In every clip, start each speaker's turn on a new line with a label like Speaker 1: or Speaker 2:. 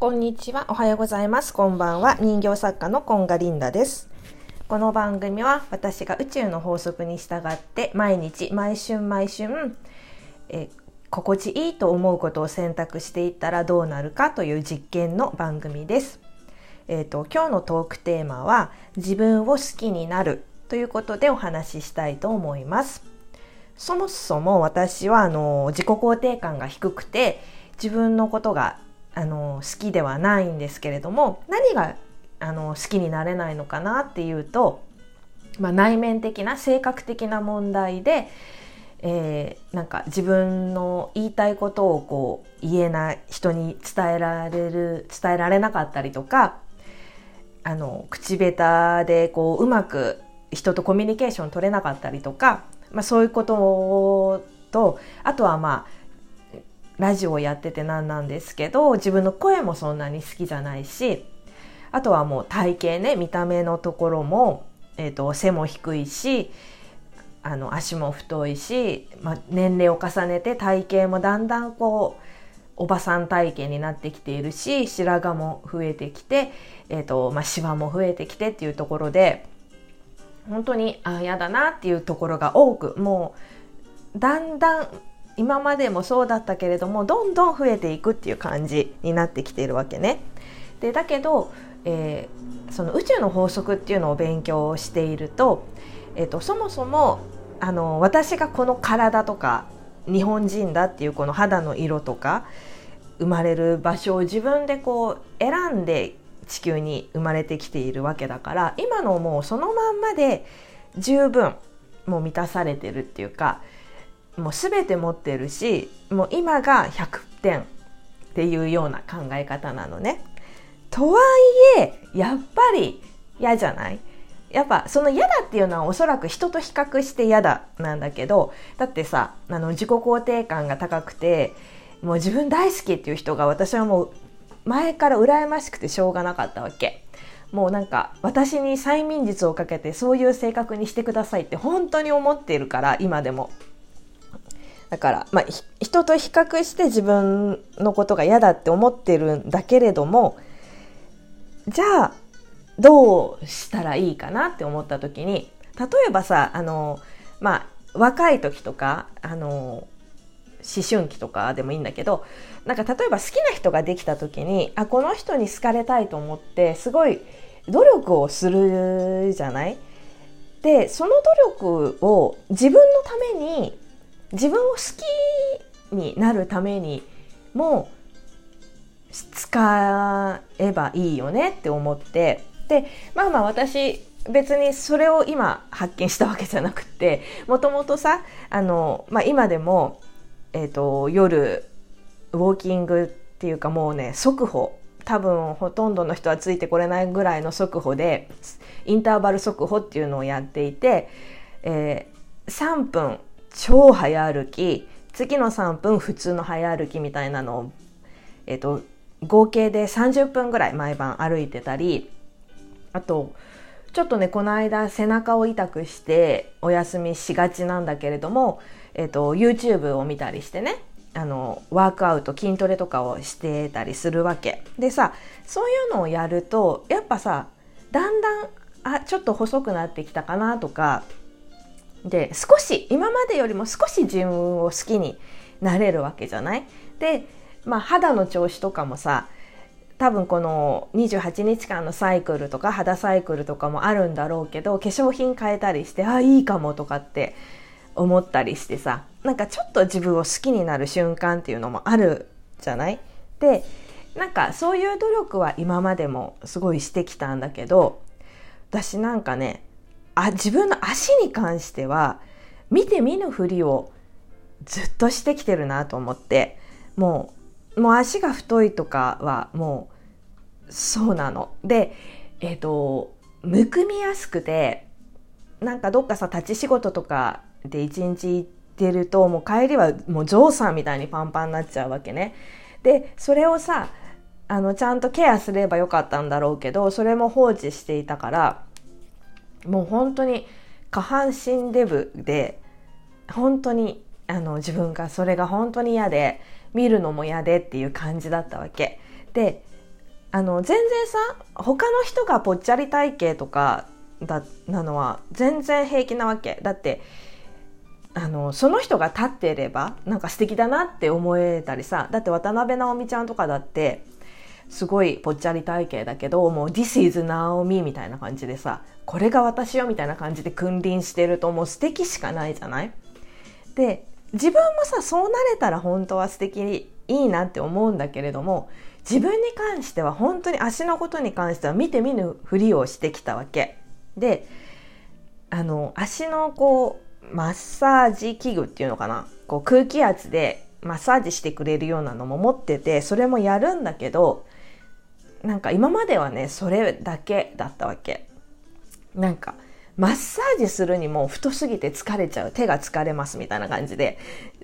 Speaker 1: こんにちは。おはようございます。こんばんは。人形作家のコンガリンダです。この番組は私が宇宙の法則に従って毎日毎春毎春、え心地いいと思うことを選択していったらどうなるかという実験の番組です。えっ、ー、と今日のトークテーマは自分を好きになるということでお話ししたいと思います。そもそも私はあの自己肯定感が低くて自分のことがあの好きではないんですけれども何があの好きになれないのかなっていうと、まあ、内面的な性格的な問題で、えー、なんか自分の言いたいことをこう言えない人に伝えられる伝えられなかったりとかあの口下手でこううまく人とコミュニケーション取れなかったりとか、まあ、そういうこととあとはまあラジオをやっててなんなんですけど自分の声もそんなに好きじゃないしあとはもう体型ね見た目のところも、えーと、背も低いしあの足も太いし、まあ、年齢を重ねて体型もだんだんこうおばさん体型になってきているし白髪も増えてきて、えーとまあ、シワも増えてきてっていうところで本当にあ嫌だなっていうところが多くもうだんだん今までもそうだったけれどもどんどん増えていくっていう感じになってきているわけね。でだけど、えー、その宇宙の法則っていうのを勉強していると,、えーと、そもそもあの私がこの体とか日本人だっていうこの肌の色とか生まれる場所を自分でこう選んで地球に生まれてきているわけだから今のもうそのまんまで十分もう満たされてるっていうかもう全て持ってるしもう今が100点っていうような考え方なのね。とはいえやっぱり嫌じゃない？やっぱその嫌だっていうのはおそらく人と比較して嫌だなんだけどだってさあの自己肯定感が高くてもう自分大好きっていう人が私はもう前から羨ましくてしょうがなかったわけ。もうなんか私に催眠術をかけてそういう性格にしてくださいって本当に思っているから今でも。だから、まあ、人と比較して自分のことが嫌だって思ってるんだけれどもじゃあどうしたらいいかなって思った時に例えばさあのまあ若い時とかあの思春期とかでもいいんだけどなんか例えば好きな人ができた時にあこの人に好かれたいと思ってすごい努力をするじゃない？でその努力を自分のために自分を好きになるためにも使えばいいよねって思ってでまあまあ私別にそれを今発見したわけじゃなくてもともとさあの、まあ、今でも、えーと、夜ウォーキングっていうかもうね速歩多分ほとんどの人はついてこれないぐらいの速歩でインターバル速歩っていうのをやっていて、えー、3分超早歩き次の3分普通の早歩きみたいなのを、えーと、合計で30分ぐらい毎晩歩いてたりあとちょっとねこの間背中を痛くしてお休みしがちなんだけれども、えーと、YouTube を見たりしてねあのワークアウト筋トレとかをしてたりするわけ。でさそういうのをやるとやっぱさだんだんあちょっと細くなってきたかなとかで少し今までよりも少し自分を好きになれるわけじゃない？で、まあ、肌の調子とかもさ多分この28日間のサイクルとか肌サイクルとかもあるんだろうけど化粧品変えたりしてあいいかもとかって思ったりしてさなんかちょっと自分を好きになる瞬間っていうのもあるじゃない？でなんかそういう努力は今までもすごいしてきたんだけど私なんかねあ自分の足に関しては見て見ぬふりをずっとしてきてるなと思ってもうもう足が太いとかはもうそうなの。でえっ、ー、とむくみやすくてなんかどっかさ立ち仕事とかで一日行ってるともう帰りはもうジョーさんみたいにパンパンになっちゃうわけね。でそれをさあのちゃんとケアすればよかったんだろうけどそれも放置していたからもう本当に下半身デブで本当にあの自分がそれが本当に嫌で見るのも嫌でっていう感じだったわけ。であの全然さ他の人がぽっちゃり体型とかだなのは全然平気なわけ。だってあのその人が立っていればなんか素敵だなって思えたりさだって渡辺直美ちゃんとかだってすごいぽっちゃり体型だけどもう「This is 直美」みたいな感じでさ「これが私よ」みたいな感じで君臨してるともう素敵しかないじゃない？で自分もさそうなれたら本当は素敵にいいなって思うんだけれども自分に関しては本当に足のことに関しては見て見ぬふりをしてきたわけ。であの足のこうマッサージ器具っていうのかな？こう空気圧でマッサージしてくれるようなのも持っててそれもやるんだけどなんか今まではねそれだけだったわけ。なんかマッサージするにも太すぎて疲れちゃう手が疲れますみたいな感じで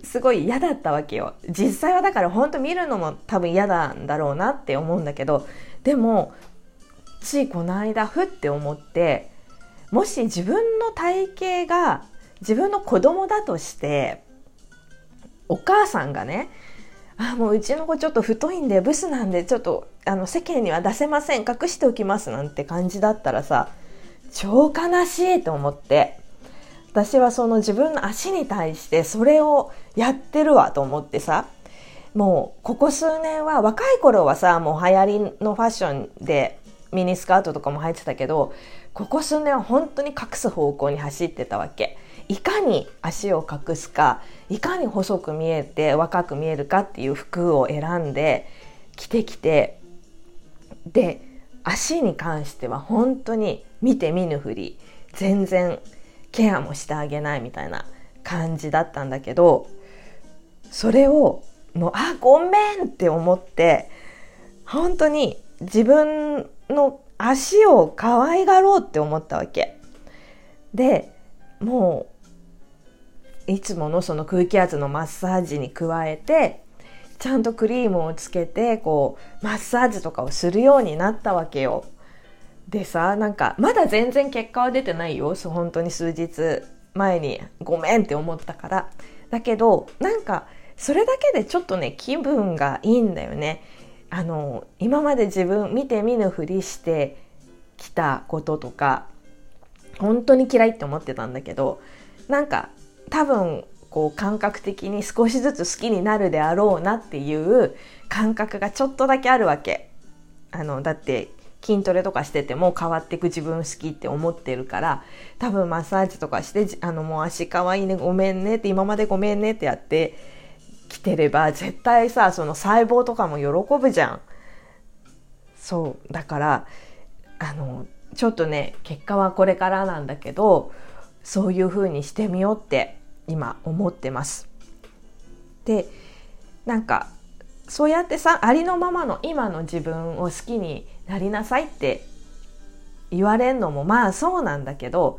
Speaker 1: すごい嫌だったわけよ。実際はだから本当見るのも多分嫌なんだろうなって思うんだけどでもついこの間ふって思ってもし自分の体型が自分の子供だとしてお母さんがねあもううちの子ちょっと太いんでブスなんでちょっとあの世間には出せません隠しておきますなんて感じだったらさ超悲しいと思って。私はその自分の足に対してそれをやってるわと思ってさもうここ数年は若い頃はさもう流行りのファッションでミニスカートとかも履いてたけどここ数年は本当に隠す方向に走ってたわけ。いかに足を隠すかいかに細く見えて若く見えるかっていう服を選んで着てきてで足に関しては本当に見て見ぬふり全然ケアもしてあげないみたいな感じだったんだけどそれをもうあごめんって思って本当に自分の足を可愛がろうって思ったわけ。でもういつものその空気圧のマッサージに加えてちゃんとクリームをつけてこうマッサージとかをするようになったわけよ。でさなんかまだ全然結果は出てないよ。そう本当に数日前に。ごめんって思ったから。だけどなんかそれだけでちょっとね気分がいいんだよね。あの今まで自分見て見ぬふりしてきたこととか本当に嫌いって思ってたんだけどなんか多分こう感覚的に少しずつ好きになるであろうなっていう感覚がちょっとだけあるわけ。あのだって筋トレとかしてても変わっていく自分好きって思ってるから多分マッサージとかしてあのもう足かわいいねごめんねって今までごめんねってやってきてれば絶対さその細胞とかも喜ぶじゃん。そうだからあのちょっとね結果はこれからなんだけどそういう風にしてみようって今思ってます。でなんかそうやってさありのままの今の自分を好きになりなさいって言われんのもまあそうなんだけど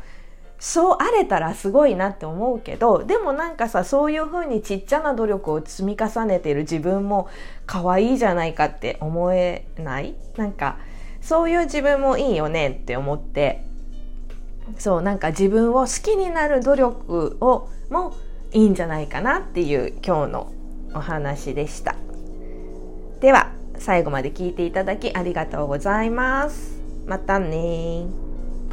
Speaker 1: そうあれたらすごいなって思うけどでもなんかさそういう風にちっちゃな努力を積み重ねてる自分も可愛いじゃないかって思えない？なんかそういう自分もいいよねって思ってそうなんか自分を好きになる努力をもいいんじゃないかなっていう今日のお話でした。では最後まで聞いていただきありがとうございます。またね